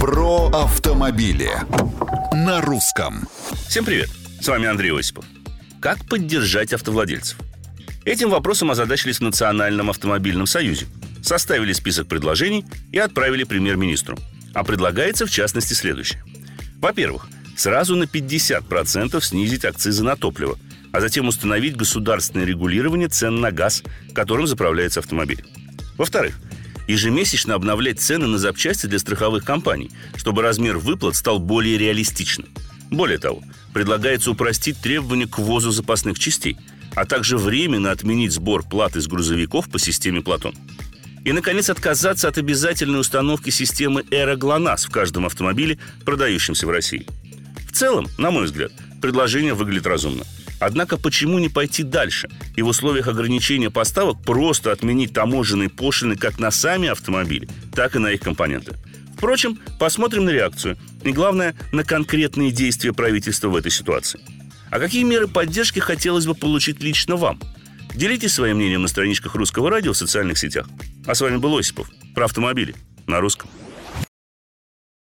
Про автомобили на русском. Всем привет! С вами Андрей Осипов. Как поддержать автовладельцев? Этим вопросом озадачились в Национальном автомобильном союзе. Составили список предложений и отправили премьер-министру. А предлагается в частности следующее. Во-первых, сразу на 50% снизить акцизы на топливо, а затем установить государственное регулирование цен на газ, которым заправляется автомобиль. Во-вторых, ежемесячно обновлять цены на запчасти для страховых компаний, чтобы размер выплат стал более реалистичным. Более того, предлагается упростить требования к ввозу запасных частей, а также временно отменить сбор платы с грузовиков по системе «Платон». И, наконец, отказаться от обязательной установки системы «Эра ГЛОНАСС» в каждом автомобиле, продающемся в России. В целом, на мой взгляд, предложение выглядит разумно – Однако почему не пойти дальше и в условиях ограничения поставок просто отменить таможенные пошлины как на сами автомобили, так и на их компоненты? Впрочем, посмотрим на реакцию и, главное, на конкретные действия правительства в этой ситуации. А какие меры поддержки хотелось бы получить лично вам? Делитесь своим мнением на страничках Русского радио в социальных сетях. А с вами был Осипов про автомобили на русском.